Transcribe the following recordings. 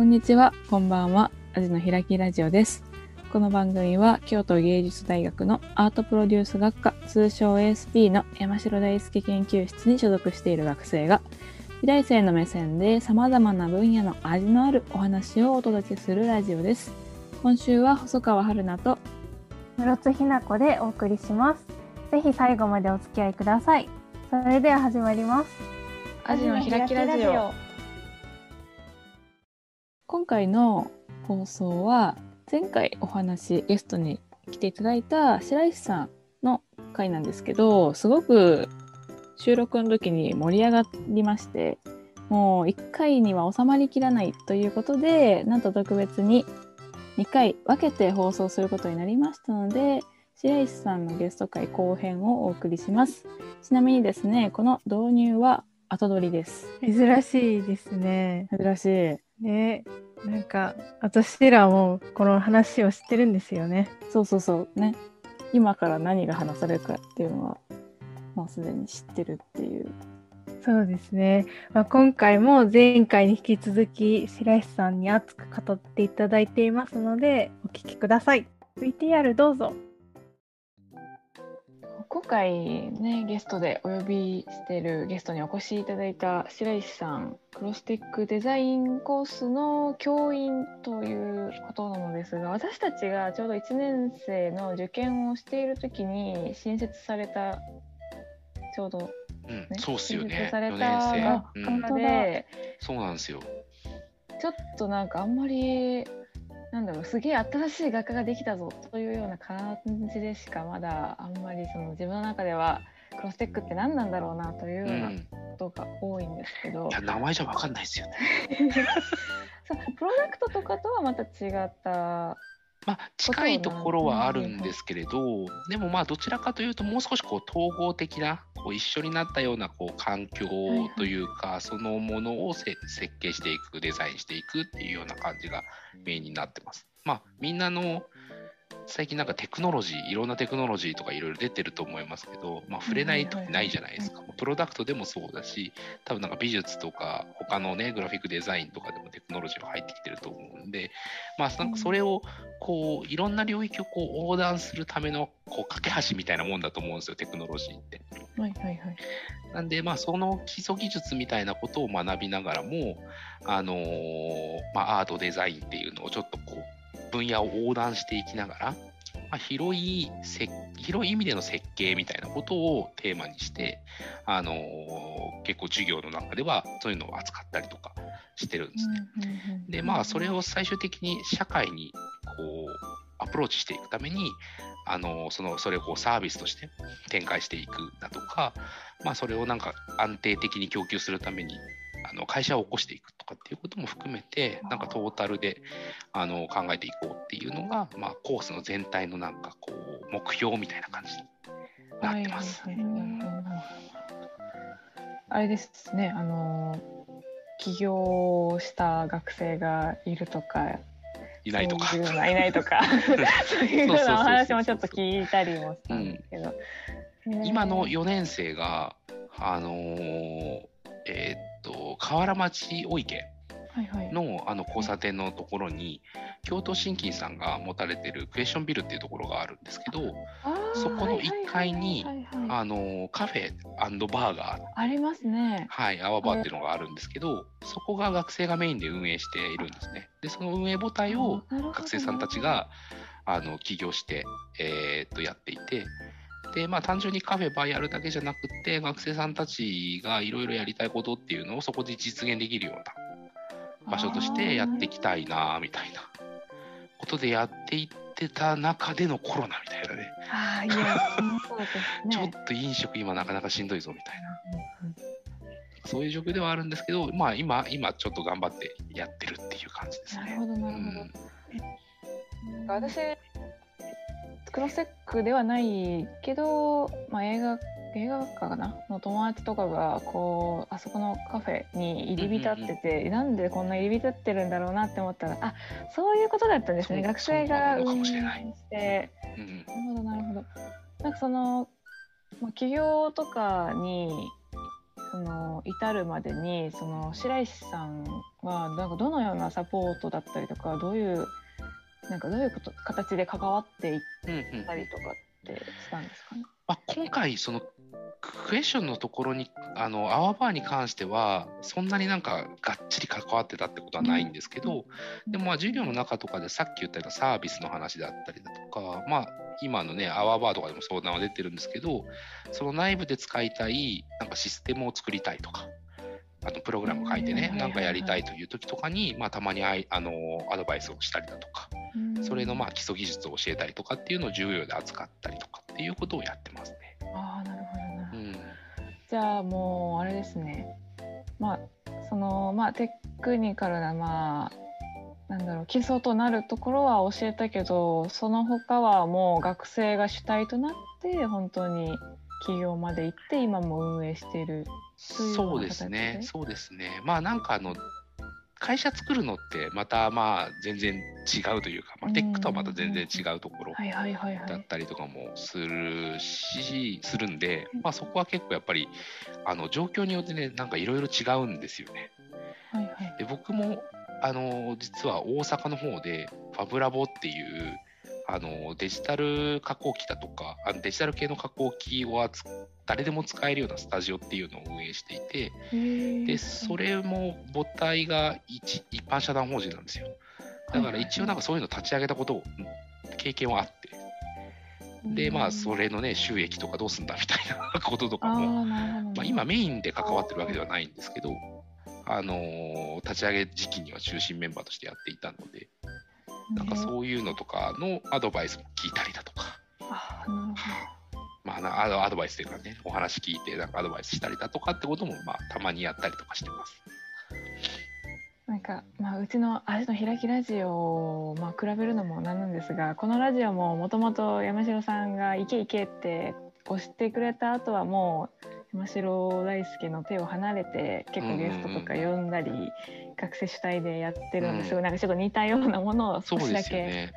こんにちは、こんばんは。アジの開きラジオです。この番組は京都芸術大学のアートプロデュース学科通称 ASP の山城大輔研究室に所属している学生が美大生の目線で様々な分野の味のあるお話をお届けするラジオです。今週は細川春菜と室津ひな子でお送りします。ぜひ最後までお付き合いください。それでは始まります。アジの開きラジオ。今回の放送は前回お話ゲストに来ていただいた白石さんの回なんですけどすごく収録の時に盛り上がりましてもう1回には収まりきらないということでなんと特別に2回分けて放送することになりましたので白石さんのゲスト会後編をお送りします。ちなみにですねこの導入は後撮りです。珍しいですね。珍しいね、なんか私らもこの話を知ってるんですよね。そうそうそうね今から何が話されるかっていうのはもうすでに知ってるっていうそうですね。まあ、今回も前回に引き続き白石さんに熱く語っていただいていますのでお聞きください。VTR どうぞ。今回ねゲストでお呼びしているゲストにお越しいただいた白石さんクロステックデザインコースの教員ということなのですが私たちがちょうど1年生の受験をしている時に新設されたちょうどうんね、そうっすよ新ね。4設された年生。学うんそうなんですよ。ちょっとなんかあんまりなんだろうすげえ新しい学科ができたぞというような感じでしかまだあんまりその自分の中ではクロステックって何なんだろうなというう。ようなんことが多いんですけど、いや、名前じゃわかんないですよね。そうプロダクトとかとはまた違ったまあ、近いところはあるんですけれど、でもまあ、どちらかというと、もう少しこう統合的な、こう一緒になったようなこう環境はいというか、そのものをせ設計していく、デザインしていくっていうような感じがメインになってます。まあ、みんなの最近なんかテクノロジー、いろんなテクノロジーとかいろいろ出てると思いますけど、まあ、触れない時ないじゃないですか。プロダクトでもそうだし、多分なんか美術とか他のね、グラフィックデザインとかでもテクノロジーは入ってきてると思うんで、まあ、なんかそれをこういろんな領域をこう横断するためのこう架け橋みたいなもんだと思うんですよ、テクノロジーって。はいはいはいなんで、まあ、その基礎技術みたいなことを学びながらも、あのーまあ、アートデザインっていうのをちょっとこう分野を横断していきながら、まあ、広いせ広い意味での設計みたいなことをテーマにして、あのー結構授業の中ではそういうのを扱ったりとかしてるんですね。でまあそれを最終的に社会にこうアプローチしていくためにあのそのそれをこうサービスとして展開していくだとか、まあ、それをなんか安定的に供給するためにあの会社を起こしていくとかっていうことも含めてなんかトータルであの考えていこうっていうのが、まあ、コースの全体のなんかこう目標みたいな感じになってます。あれですねあの起業した学生がいるとかいないとか。いないとか。そういうよ うなお話もちょっと聞いたりもしたんですけど、今の4年生が、あのーえーっと河原町大池のあの交差点のところに京都新金さんが持たれてるクエスチョンビルっていうところがあるんですけど、そこの1階にカフェバーガー、ありますね。はい、アワバーっていうのがあるんですけど、そこが学生がメインで運営しているんですね。で、その運営母体を学生さんたちがあの起業して、えーっとやっていて、で、まあ単純にカフェバーやるだけじゃなくって、学生さんたちがいろいろやりたいことっていうのをそこで実現できるような場所としてやっていきたいなみたいなことでやっていってた中でのコロナみたいなね、ああいやね。ちょっと飲食今なかなかしんどいぞみたいな、そういう状況ではあるんですけど、まあ今、今ちょっと頑張ってやってるっていう感じですね。なるほどなるほど。うんなんか私クロステックではないけど、まあ、映画映画学科かな？の友達とかがこうあそこのカフェに入り浸ってて、なんでこんな入り浸ってるんだろうなって思ったらあそういうことだったんですね。学生が運営もしれない。して。うん。なるほどなるほど。なんかその、まあ、企業とかにその至るまでにその白石さんはなんかどのようなサポートだったりとかどういうなんかどういうこと形で関わっていっうんうんたりとかってしたんですかね？まあ、今回そのクエスチョンのところにあのアワーバーに関してはそんなになんかがっちり関わってたってことはないんですけど、でもまあ授業の中とかでさっき言ったようなサービスの話だったりだとか、まあ、今のねアワーバーとかでも相談は出てるんですけどその内部で使いたいなんかシステムを作りたいとか。あのプログラム書いてね、うんなんかやりたいという時とかに、まあ、たまにあいあのアドバイスをしたりだとか、それのまあ基礎技術を教えたりとかっていうのを授業で扱ったりとかっていうことをやってますね。ああなるほど。うんじゃあもうあれですね。まあそのまあテクニカルなまあなんだろう基礎となるところは教えたけどその他はもう学生が主体となって本当に企業まで行って今も運営しているそうですねそうですねまあなんかあの会社作るのってまたまあ全然違うというか、まあ、テックとはまた全然違うところ。だったりとかもするしするんで、まあ、そこは結構やっぱりあの状況によってねなんかいろいろ違うんですよね。はいはい。で僕もあの実は大阪の方でファブラボっていうあのデジタル加工機だとかあのデジタル系の加工機を扱誰でも使えるようなスタジオっていうのを運営していてでそれも母体が一一般社団法人なんですよ。だから一応なんかそういうの立ち上げたことを経験はあって。でまあそれのね収益とかどうすんだみたいなこととかあもまあ、今メインで関わってるわけではないんですけど、あのー立ち上げ時期には中心メンバーとしてやっていたので、なんかうそういうのとかのアドバイスも聞いたりだとか、あーなるほど。まあな、アドアドバイスというかね、お話聞いて、なんかアドバイスしたりだとかってことも、まあ、たまにやったりとかしてます。なんか、まあ、うちの足の開きラジオを、まあ、比べるのもなんなんですがこのラジオももともと山城さんが「いけいけ」って押してくれた後はもう山城大輔の手を離れて結構ゲストとか呼んだり、学生主体でやってるんですうんごいなんかちょっと似たようなものをそうで少しだけ。ね。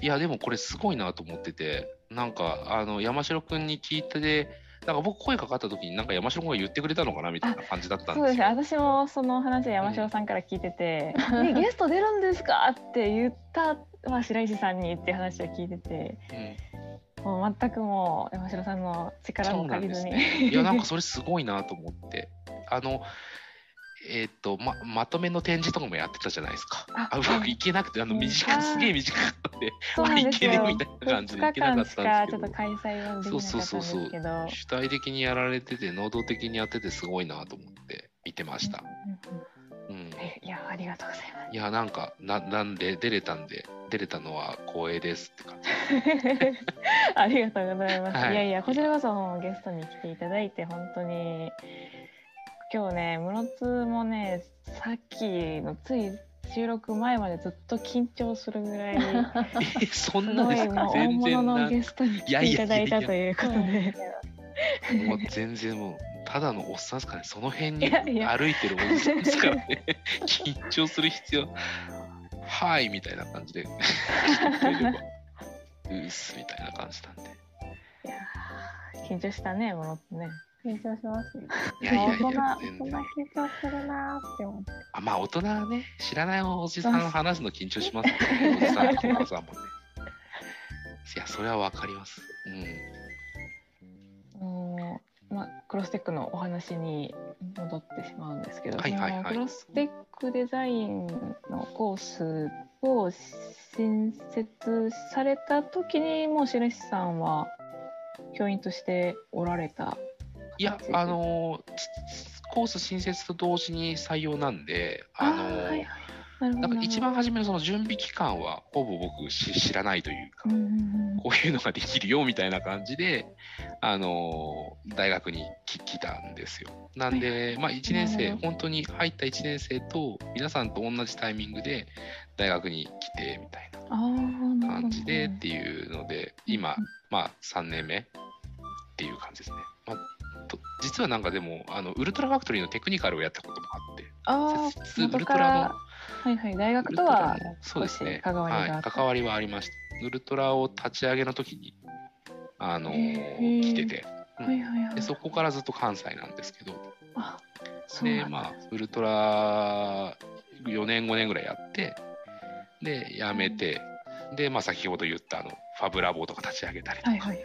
いや、でもこれすごいなと思ってて、なんか、あの、山城くんに聞いてで、なんか僕声かかった時になんか山城くんが言ってくれたのかなみたいな感じだったんそうですですよ。ね私もその話山城さんから聞いてて「ね、ゲスト出るんですか?」って言った、まあ、白石さんにっていう話を聞いててうんもう全くもう山城さんの力も借りずに。ね。いや、なんかそれすごいなと思って。あの、えーっとま、まとめの展示とかもやってたじゃないですか。ああ、僕行けなくて、あの、うん短く、すげえ短かったんで、そうなんですよ。まあいみたいな感じで2行けなかったんですけどちょっと開催はできなかったんですそうそうそう。主体的にやられてて、能動的にやっててすごいなと思って見てました。うんうんうん。えいやありがとうございます。いや、なんか、ななんで、出れたんで、出れたのは光栄ですって感じ。ありがとうございます。はいい、やいやこちらこそゲストに来ていただいて本当に今日ね室津もねさっきのつい収録前までずっと緊張するぐらいえ、そすんなですか？大物のなゲストに来ていただいたということで。もう全然もう、ただのおっさんですかね、その辺に歩いてるおじさんですからね、緊張する必要、はいみたいな感じで、うーすみたいな感じなんで。いやー緊張したね室津ね。緊張しますね。いやいやいや、大人、全大人然。緊張するなーって思って。あまあ、大人はね、知らないおじさん話すの緊張しますよね、おじさんとお母さんもね。いや、それはわかります。うん。あのまあ、クロステックのお話に戻ってしまうんですけど、はいはいはいクロステックデザインのコースを新設された時にもう白石さんは教員としておられたいやあのコース新設と同時に採用なんで、あのーーはいはい。なんか一番初めのその準備期間はほぼ僕し知らないというかうん、うんうんこういうのができるよみたいな感じで、あのー大学に来来たんですよ。なんで、まあ1年生、本当に入った1年生と皆さんと同じタイミングで大学に来てみたいな感じでっていうので、今、まあ3年目っていう感じですね。まあ、と実はなんかでもあのウルトラファクトリーのテクニカルをやったこともあってあ設置ー元からウルトラのはいはい大ウ学とはそうですね。関わりがはい、関わりはありました。ウルトラを立ち上げの時にあの来てて。はいはいはい。でそこからずっと関西なんですけど。ああそうでまあウルトラ4年5年ぐらいやってでやめて、でまあ先ほど言ったあのファブラボとか立ち上げたりとか、はいはい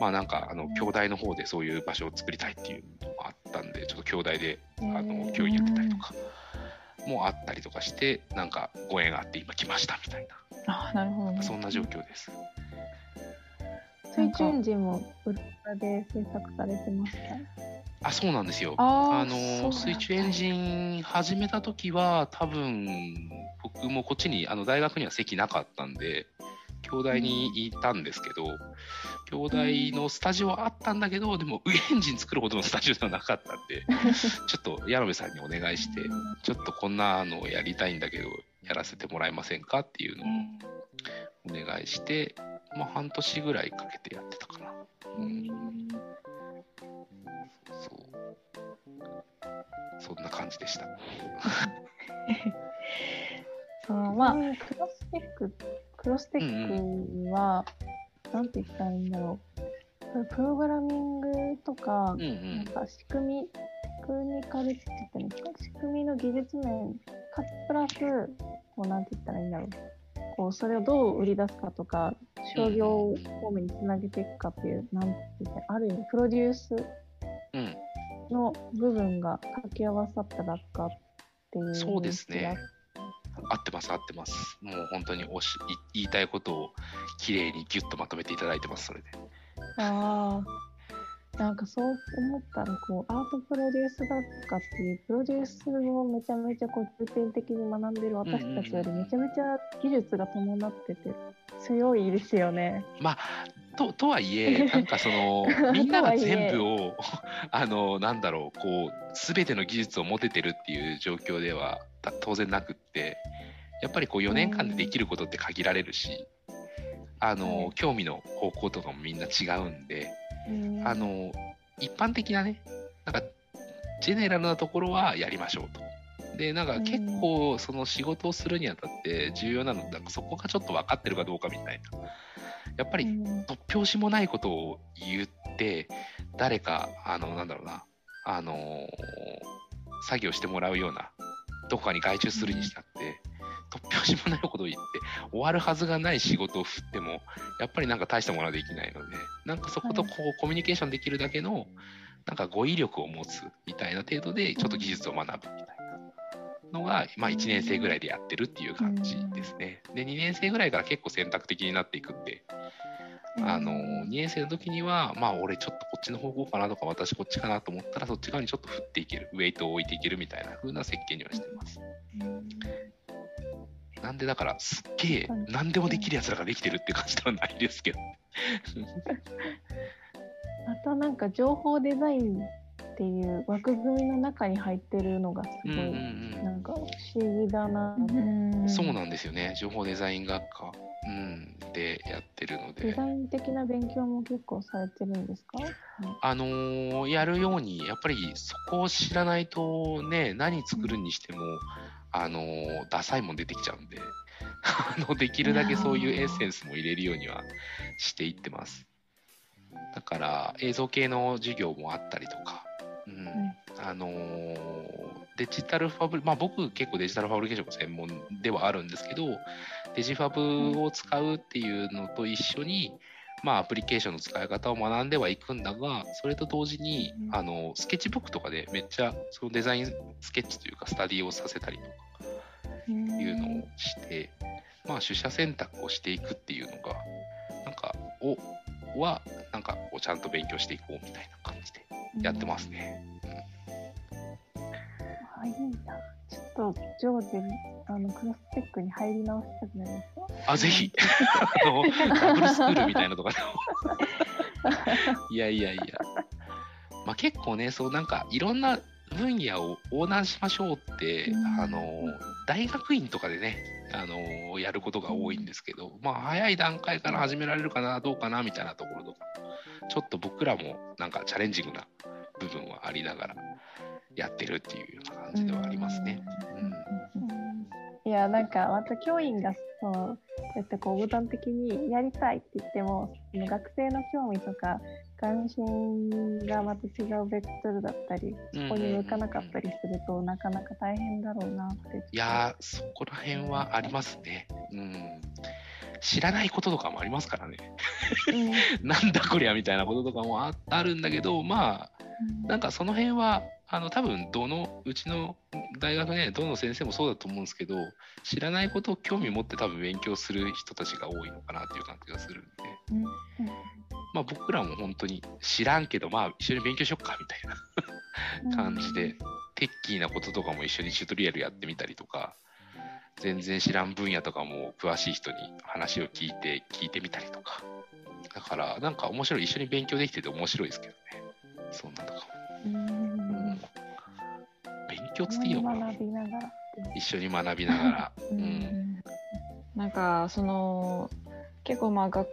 まあなんかあの兄弟の方でそういう場所を作りたいっていうのもあったんでちょっと兄弟であの教員やってたりとかもあったりとかしてなんかご縁があって今来ましたみたいあなるほどねなそんな状況です。水中エンジンもウルトラで制作されてました。あそうなんですよ。あの水中エンジン始めた時は多分僕もこっちにあの大学には席なかったんで兄弟にいたんですけど、兄弟のスタジオはあったんだけどでもウエンジン作るほどのスタジオではなかったんで ちょっと矢野部さんにお願いしてちょっとこんなのをやりたいんだけどやらせてもらえませんかっていうのをお願いして、まあ、半年ぐらいかけてやってたかな。うんそう。そんな感じでした。そのまあ、クロステック、クロステックは、なんて言ったらいいんだろう。プログラミングとか、うんうん。なんか仕組み、テクニカルって言ったらいいんですか仕組みの技術面、かつプラス、こうなんて言ったらいいんだろう。こう、それをどう売り出すかとか、商業方面につなげていくかっていう、なんて言ったら、ある意味、プロデュースうん、の部分が掛け合わさった学科っていうそうです合ってます、合ってます。もう本当におしい言いたいことをきれいにギュッとまとめていただいてます、それで。ああ、なんかそう思ったら、こう、アートプロデュースだとかっていう、プロデュースをめちゃめちゃこう重点的に学んでる私たちよりめちゃめちゃ技術が伴ってて、強いですよね。まあ、ととはいえ、なんかその、みんなが全部を、あの、なんだろう、こう、すべての技術を持ててるっていう状況ではた当然なくって、やっぱりこう4年間でできることって限られるし、あの、興味の方向とかもみんな違うんで、あの、一般的なね、なんか、ジェネラルなところはやりましょうと。で、なんか結構、その仕事をするにあたって重要なのって、そこがちょっと分かってるかどうかみたいな。やっぱり、うん。突拍子もないことを言って、誰か、あの、なんだろうな、あのー作業してもらうような、どこかに外注するにしたって、突拍子もないことを言って、終わるはずがない仕事を振っても、やっぱりなんか大したものはできないので、なんかそことこう、コミュニケーションできるだけの、なんか語彙力を持つみたいな程度で、ちょっと技術を学ぶみたいなのが、まあ1年生ぐらいでやってるっていう感じですね。で、2年生ぐらいから結構選択的になっていくんで、あの2年生の時には、まあ、俺ちょっとこっちの方向かなとか、私こっちかなと思ったら、そっち側にちょっと振っていける、ウェイトを置いていけるみたいな風な設計にはしてます。なんでだから、すっげえ、何でもできるやつらができてるって感じではないですけど。またなんか情報デザインっていう枠組みの中に入ってるのがすごい、うんうんなんか不思議だな、うん、そうなんですよね、情報デザイン学科、うん、でやってるので。デザイン的な勉強も結構されてるんですか、あのーやるように、やっぱりそこを知らないとね、何作るにしても、あのーダサいもん出てきちゃうんで、あのできるだけそういうエッセンスも入れるようにはしていってます。だから映像系の授業もあったりとか、うん。あのーデジタルファブリ、まあ僕結構デジタルファブリケーションが専門ではあるんですけど、デジファブを使うっていうのと一緒に、まあアプリケーションの使い方を学んではいくんだが、それと同時に、あの、スケッチブックとかでめっちゃそのデザインスケッチというかスタディをさせたりとかいうのをして、まあ取捨選択をしていくっていうのが、なんか、を、は、なんかこうちゃんと勉強していこうみたいな感じでやってますね。あいいなちょっとジョーであのクロステックに入り直したくなりましたあ、ぜひ、あの、ダブルスクールみたいなとかでも。いやいやいや。まあ結構ね、そうなんかいろんな分野を横断しましょうって、うんあの、大学院とかでね、あの、やることが多いんですけど、まあ早い段階から始められるかな、どうかな、みたいなところとか、ちょっと僕らもなんかチャレンジングな部分はありながらやってるっていうような感じではありますね。うんうんいや、なんか、また教員が、その、えっと、こう、具体的にやりたいって言っても、学生の興味とか、関心がまた違うベクトルだったり、そこに向かなかったりすると、なかなか大変だろうなって。いやー、そこら辺はありますね。うん。知らないこととかもありますからね。うん、なんだこりゃみたいなこととかもああるんだけど、まあ、なんかその辺は、あの多分どのうちの大学ね、どの先生もそうだと思うんですけど、知らないことを興味持って多分勉強する人たちが多いのかなっていう感じがするんで、うんまあ僕らも本当に知らんけど、まあ一緒に勉強しよっかみたいな感じで、テッキーなこととかも一緒にチュートリアルやってみたりとか、全然知らん分野とかも詳しい人に話を聞いて聞いてみたりとか。だからなんか面白い、一緒に勉強できてて面白いですけどね。そんなとかも。うん勉強っつっていいのかな。一緒に学びながら。う うんん。なんかその結構まあ学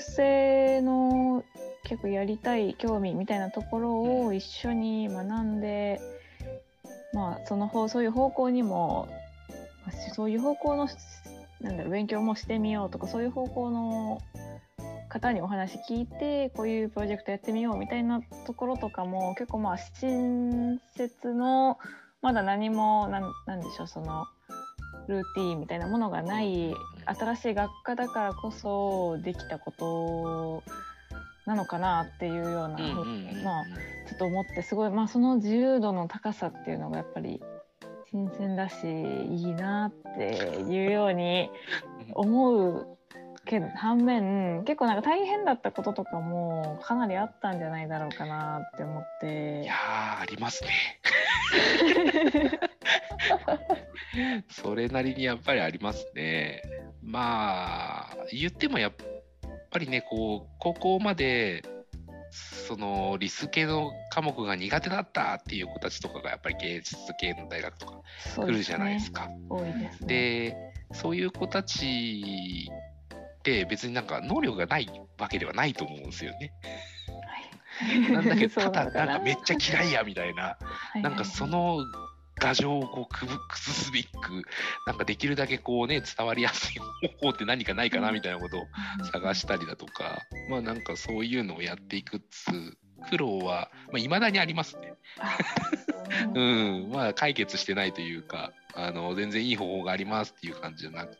生の結構やりたい興味みたいなところを一緒に学んで、まあその方そういう方向にもまあそういう方向のなんだろう勉強もしてみようとかそういう方向の方にお話聞いてこういうプロジェクトやってみようみたいなところとかも結構まあ新設のまだ何もなんなんでしょうそのルーティーンみたいなものがない新しい学科だからこそできたことなのかなっていうようなまあちょっと思ってすごい、まあ、その自由度の高さっていうのがやっぱり新鮮だしいいなっていうように思うけど反面結構なんか大変だったこととかもかなりあったんじゃないだろうかなって思って。いやー、ありますね。それなりにやっぱりありますね。まあ、言ってもやっぱりね、こう、高校まで、そのリス系の科目が苦手だったっていう子たちとかがやっぱり芸術系の大学とか来るじゃないですか。多いですね。で、そういう子たちって別になんか能力がないわけではないと思うんですよね。はいなんだけど、ただなんかめっちゃ嫌いやみたいな。はいなんかその牙城をこうくぶ崩すべく、なんかできるだけこうね、伝わりやすい方法って何かないかなみたいなことを探したりだとか、まあなんかそういうのをやっていくっつう苦労は、まあ、未だにありますね。あううんん、まあ解決してないというか、あの、全然いい方法がありますっていう感じじゃなくて、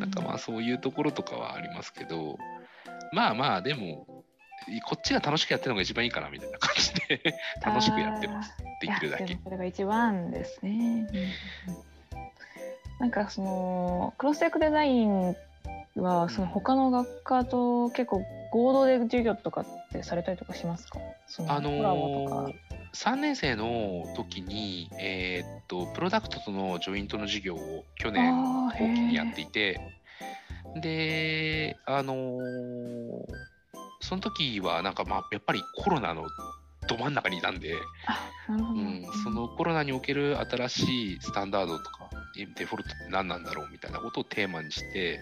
なんかまあそういうところとかはありますけど、まあまあでも、こっちが楽しくやってるのが一番いいかなみたいな感じで 楽しくやってます。できるだけ。それが一番ですね。なんかそのクロステックデザインはその他の学科と結構合同で授業とかってされたりとかしますか？そのあのー、3年生の時に、えーっと、プロダクトとのジョイントの授業を去年あー後期にやっていて、で、あのーその時はなんかまあ、やっぱりコロナのど真ん中にいたんで。うん、そのコロナにおける新しいスタンダードとか、デフォルトって何なんだろうみたいなことをテーマにして、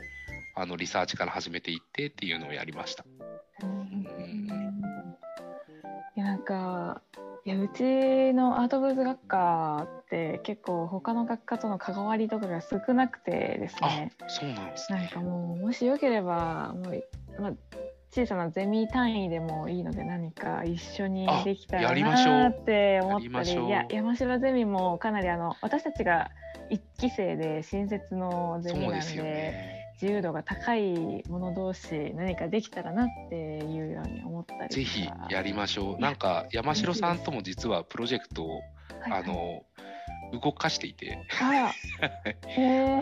あのリサーチから始めていってっていうのをやりました。うんいやなんかいやうちのアートブーズ学科って結構他の学科との関わりとかが少なくてですあね、そうなんですね。なんかもうもしよければもう、まあ、小さなゼミ単位でもいいので何か一緒にあできたらなって思ったりいや山城ゼミもかなりあの私たちが一期生で新設のゼミなんでね。自由度が高い者同士何かできたらなっていうように思ったりぜひやりましょう。なんか山城さんとも実はプロジェクトを、はいはい。あの動かしていて、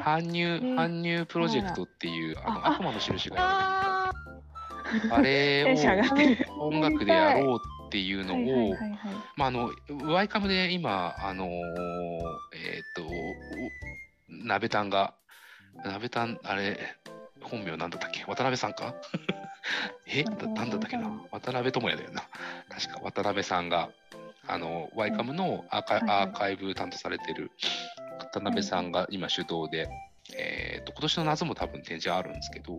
搬入、ー。搬入プロジェクトっていうあの悪魔の印がああれテンション上がってるを音楽でやろうっていうのを、まあ、あの、ワイカムで今、あのーえっ、と、お鍋たんが、鍋たん、あれ、本名なんだったっけ？渡辺さんか？え？だなんだったっけな？渡辺智也だよな。確か渡辺さんが、あの、ワイカムのアーカ,、アーカイブ担当されてる渡辺さんが今主導で、えっ、と、今年の夏も多分展示あるんですけど、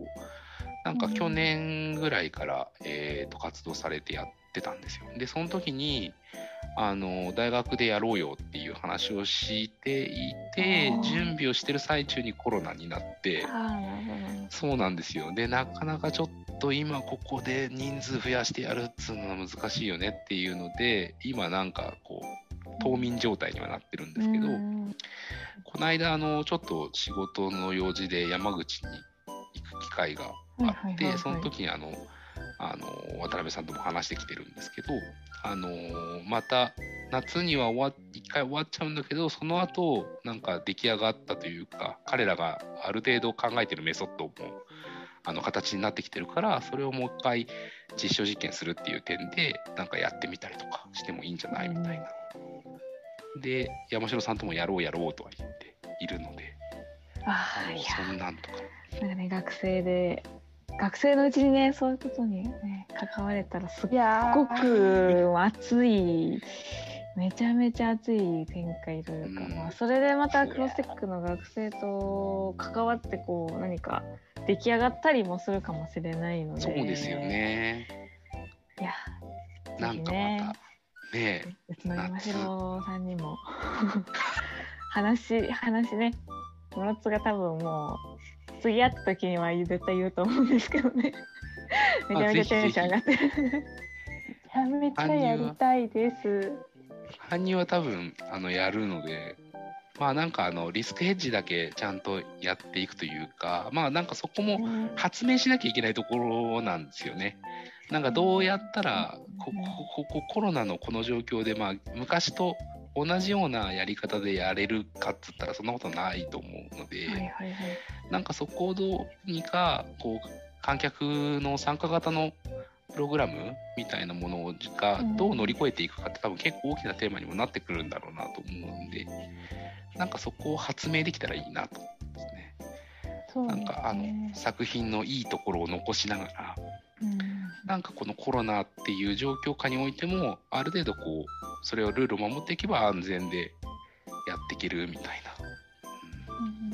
なんか去年ぐらいから、えーと活動されてやってたんですよ。で、その時に、あの大学でやろうよっていう話をしていて準備をしてる最中にコロナになって。そうなんですよでなかなかちょっと今ここで人数増やしてやるっつうのは難しいよねっていうので今なんかこう冬眠状態にはなってるんですけど、うんこの間あのちょっと仕事の用事で山口に行く機会があって、その時にあのあの渡辺さんとも話してきてるんですけどあのまた夏には終わ一回終わっちゃうんだけどその後なんか出来上がったというか彼らがある程度考えてるメソッドもあの形になってきてるからそれをもう一回実証実験するっていう点でなんかやってみたりとかしてもいいんじゃないみたいな。で山城さんともやろうやろうとは言っているのでああ、そんなんとか。なんかね学生で学生のうちにねそういうことにね関われたらすっごく熱い。めちゃめちゃ熱い展開というか、うん。まあ、それでまたクロステックの学生と関わってこう何か出来上がったりもするかもしれないので。そうですよね。いやなんかまたね。うちの山城さんにも 話話ね。ムロツが多分もう次会った時には絶対言うと思うんですけどね めちゃめちゃテンション上がってるめちゃめちゃやりたいです。犯人は多分あのやるのでまあなんかあのリスクヘッジだけちゃんとやっていくというかまあなんかそこも発明しなきゃいけないところなんですよね。なんかどうやったらここここコロナのこの状況でまあ昔と同じようなやり方でやれるかっつったらそんなことないと思うので、はいはいはいなんかそこをどうにかこう観客の参加型のプログラムみたいなものがうんどう乗り越えていくかって多分結構大きなテーマにもなってくるんだろうなと思うんでなんかそこを発明できたらいいなと思うんですね。すなんかあのね。作品のいいところを残しながらうんなんかこのコロナっていう状況下においてもある程度こうそれをルールを守っていけば安全でやっていけるみたいな。うん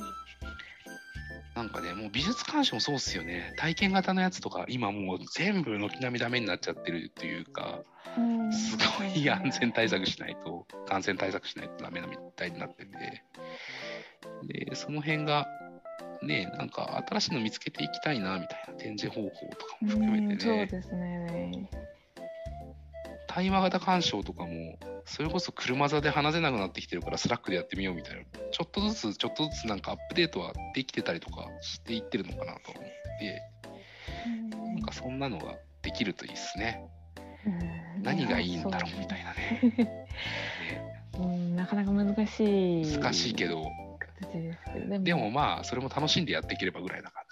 なんかね、もう美術鑑賞もそうっすよね。体験型のやつとか、今もう全部軒並みダメになっちゃってるというか、うんすごい安全対策しないと、感染対策しないとダメなみたいになってて、で、その辺が、ね、なんか新しいの見つけていきたいな、みたいな展示方法とかも含めうんてね、そうですね。対話型鑑賞とかも、それこそ車座で話せなくなってきてるから、 Slack でやってみようみたいな、ちょっとずつ、ちょっとずつなんかアップデートはできてたりとかしていってるのかなと思って、なんかそんなのができるといいですね。うん。何がいいんだろうみたいなね。ね。うんなかなか難しい。難しいけど、形ですけどでもでもまあ、それも楽しんでやっていければぐらいな感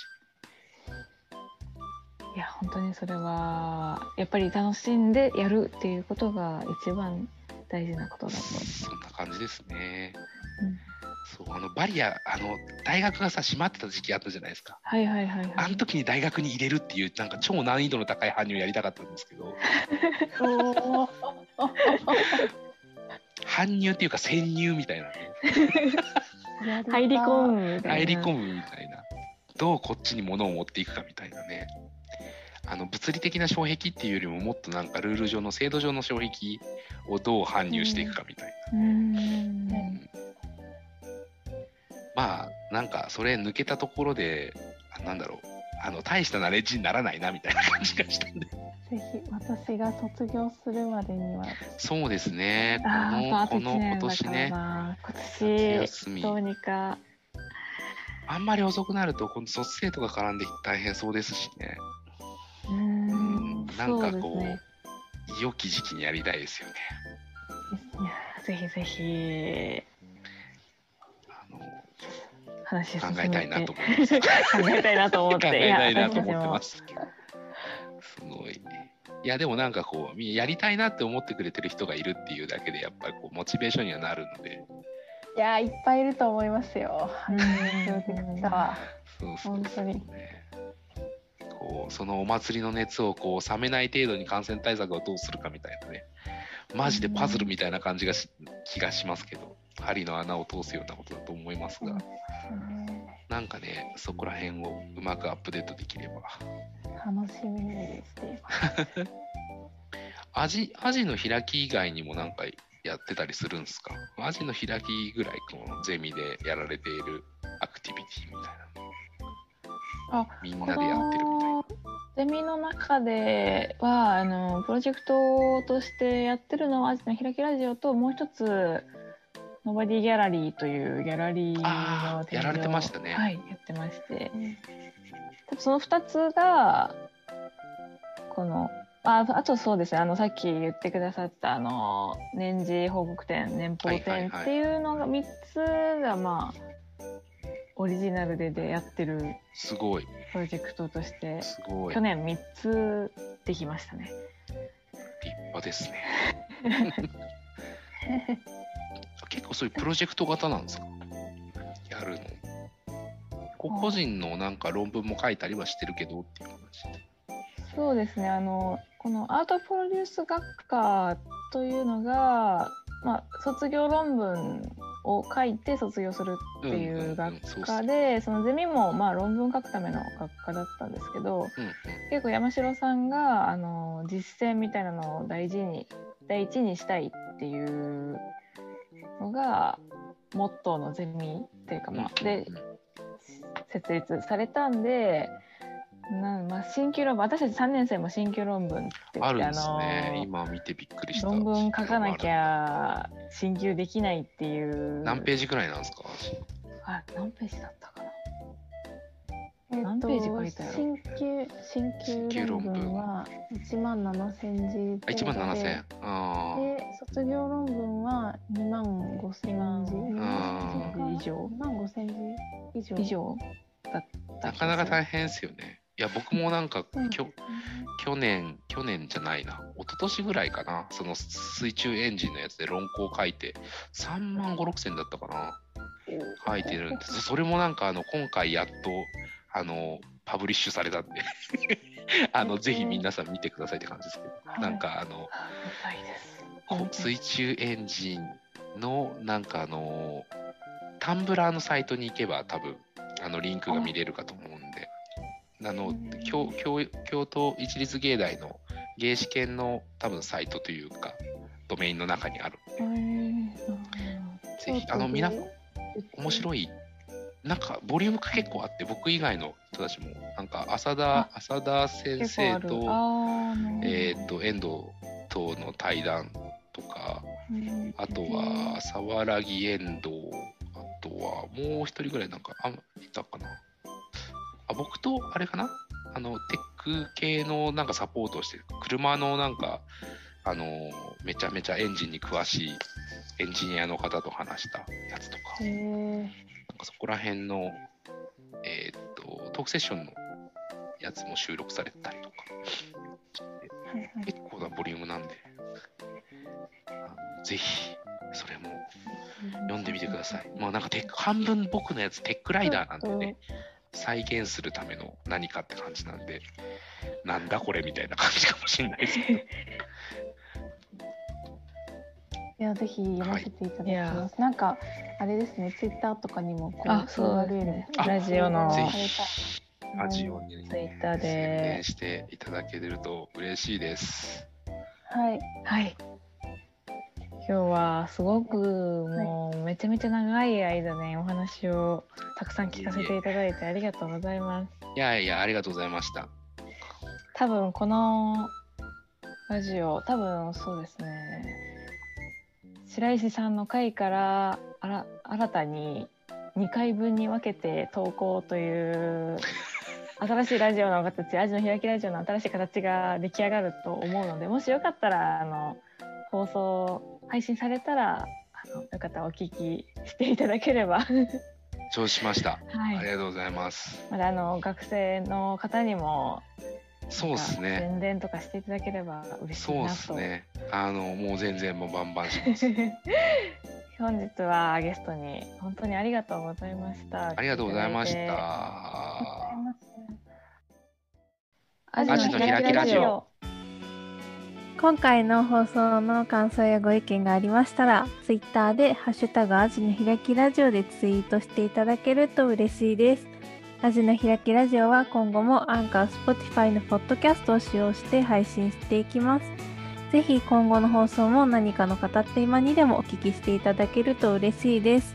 いや本当にそれはやっぱり楽しんでやるっていうことが一番大事なことだと。じ。そんな感じですね。うんそう、あの、バリア、あの、大学がさ、閉まってた時期あったじゃないですか。はいはいはいはい。あの時に大学に入れるっていう、なんか超難易度の高い搬入をやりたかったんですけど、搬入っていうか潜入みたいなね。入り込むみたいな。入り込むみたいな。どうこっちに物を持っていくかみたいなね。あの物理的な障壁っていうよりももっとなんかルール上の制度上の障壁をどう搬入していくかみたいな。うん。ねまあなんかそれ抜けたところであなんだろうあの大したナレッジにならないなみたいな感じがしたんでぜひ私が卒業するまでにはそうですねこあーあと1のこの今年ねな。今夏年どうにか。あんまり遅くなると今度卒生とか絡んで大変そうですしねううんん。なんかこうね良き時期にやりたいですよねぜひぜひあの話考えたいなと思います 考えたいなと思っ考て。えたいなとや思ってま。すいやでもなんかこうやりたいなって思ってくれてる人がいるっていうだけでやっぱりこうモチベーションにはなるので。いやーいっぱいいると思いますよ。そうそう本当に。ねこうそのお祭りの熱をこう冷めない程度に感染対策をどうするかみたいなね。マジでパズルみたいな感じがし気がしますけど。針の穴を通すようなことだと思いますが、うんなんかね、そこら辺をうまくアップデートできれば。楽しみにしています。アジアジの開き以外にもなんかやってたりするんですか？アジの開きぐらいこのゼミでやられているアクティビティみたいなのあみんなでやってるみたいな。ゼミの中ではあのプロジェクトとしてやってるのはアジの開きラジオともう一つノバディギャラリーというギャラリーの展示をあーやられてましたねはいやってまして多分その2つがこのああとそうですねあのさっき言ってくださったあの年次報告展年報展っていうのが3つがまあオリジナルででやってるすごい、プロジェクトとしてすごい。去年3つできましたね。立派ですね。結構そういうプロジェクト型なんですか？やるの。個個人のなんか論文も書いたりはしてるけどっていう話。そうですねあのこのアートプロデュース学科というのが、まあ、卒業論文を書いて卒業するっていう学科で、そのゼミもまあ論文書くための学科だったんですけどうんうん結構山城さんがあの実践みたいなのを大事に第一にしたいっていうのがモットーのゼミっていうかまあ、で設立されたんでなん、まあ、新旧論文私たち3年生も新旧論文って言ってあるんですあね。の今見てびっくりした。論文書かなきゃ進級できないっていう。何ページぐらいなんですか？あ何ページだったかなえっ何ページ書いたやろ新旧新旧論文は1万7000字あ、1万7000で。ああ。で卒業論文は2万5000字。2万字以上。2万5000字以上。以上。だったなかなか大変ですよね。いや、僕もなんか、うん。きょ去年、去年じゃないな、一昨年ぐらいかな、その水中エンジンのやつで論考書いて、3万5、6千だったかな、書いてるんです。それもなんか、あの、今回やっと、あの、パブリッシュされたんで、あの、ぜひ皆さん見てくださいって感じですけど、はい。なんか、あの、あ見たい水中エンジンのなんかあのタンブラーのサイトに行けば多分あのリンクが見れるかと思うんで。あの京京京都一律芸大の芸試験の多分サイトというかドメインの中にあるへー。ぜひあの皆さん面白いなんかボリュームが結構あって僕以外の人たちもなんか浅田浅田先生とえっ、と遠藤との対談とかうん。あとは、沢良木遠藤、あとはもう一人ぐらいなんか、あ、いたかな。あ、僕と、あれかな？あの、テック系のなんかサポートをしてる、車のなんか、あの、めちゃめちゃエンジンに詳しいエンジニアの方と話したやつとか、なんかそこら辺の、えーっと、トークセッションのやつも収録されてたりとか、はいはい。結構なボリュームなんで、あのぜひ、それも読んでみてください。もうなんかテック、半分僕のやつテックライダーなんでね、再現するための何かって感じなんで、なんだこれみたいな感じかもしれないですけど。いや、ぜひ読ませていただきいやます。なんか、あれですね、ツイッターとかにもこう、あそうですねラジオのぜさひれたラジオにツイッター宣で伝していただけると嬉しいです。はい。はい今日はすごくもうめちゃめちゃ長い間ねお話をたくさん聞かせていただいてありがとうございますいやいや、ありがとうございました。多分このラジオ多分そうですね白石さんの回からあら新たに2回分に分けて投稿という新しいラジオの形アジの開きラジオの新しい形が出来上がると思うのでもしよかったらあの放送配信されたらあのよかったらお聞きしていただければ承知しました。はいありがとうございます。まだあの学生の方にもそうですね。宣伝とかしていただければ嬉しいそうで。すね。あの、もう全然もうバンバンします。本日はゲストに本当にありがとうございました。ありがとうございました。アジの開きラジオ。今回の放送の感想やご意見がありましたら、ツイッターでハッシュタグアジの開きラジオでツイートしていただけると嬉しいです。アジの開きラジオは今後も Anchor、Spotify のポッドキャストを使用して配信していきます。ぜひ今後の放送も何かの語って今にでもお聞きしていただけると嬉しいです。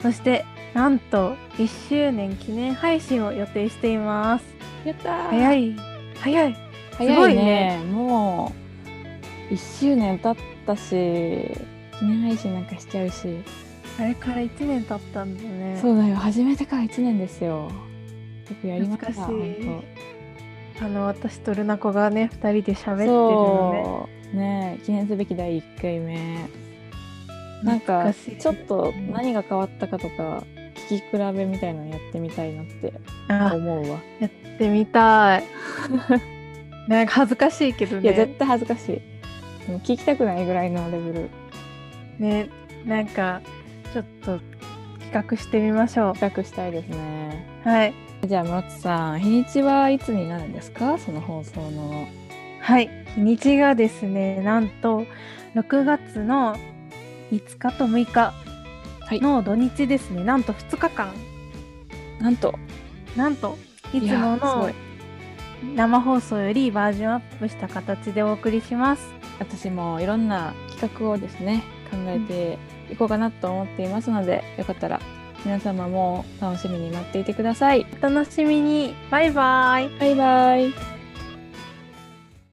そして、なんと1周年記念配信を予定しています。やったー早い早い早いすごいねねもう1周年経ったし記念配信なんかしちゃうし、あれから1年経ったんだね。そうだよ始めてから1年ですよよくやりました懐あの私とルナコがね2人で喋って当るのね。ね記念すべき第1回目なんかちょっと何が変わったかとか聞き比べみたいなのやってみたいなってあ思うわ、やってみたい。なんか恥ずかしいけどいや絶ね。対恥ずかしい聞きたくないぐらいのレベルねなんかちょっと企画してみましょう。企画したいですねはい。じゃあ村津さん日にちはいつになるんですか？その放送のはい。日にちがですね、なんと6月の5日と6日はいの土日ですね。なんと2日間。なんとなんといつものい生放送よりバージョンアップした形でお送りします。私もいろんな企画をですね考えていこうかなと思っていますので、よかったら皆様も楽しみに待っていてくださいお楽しみに。バイバイ。バイバイ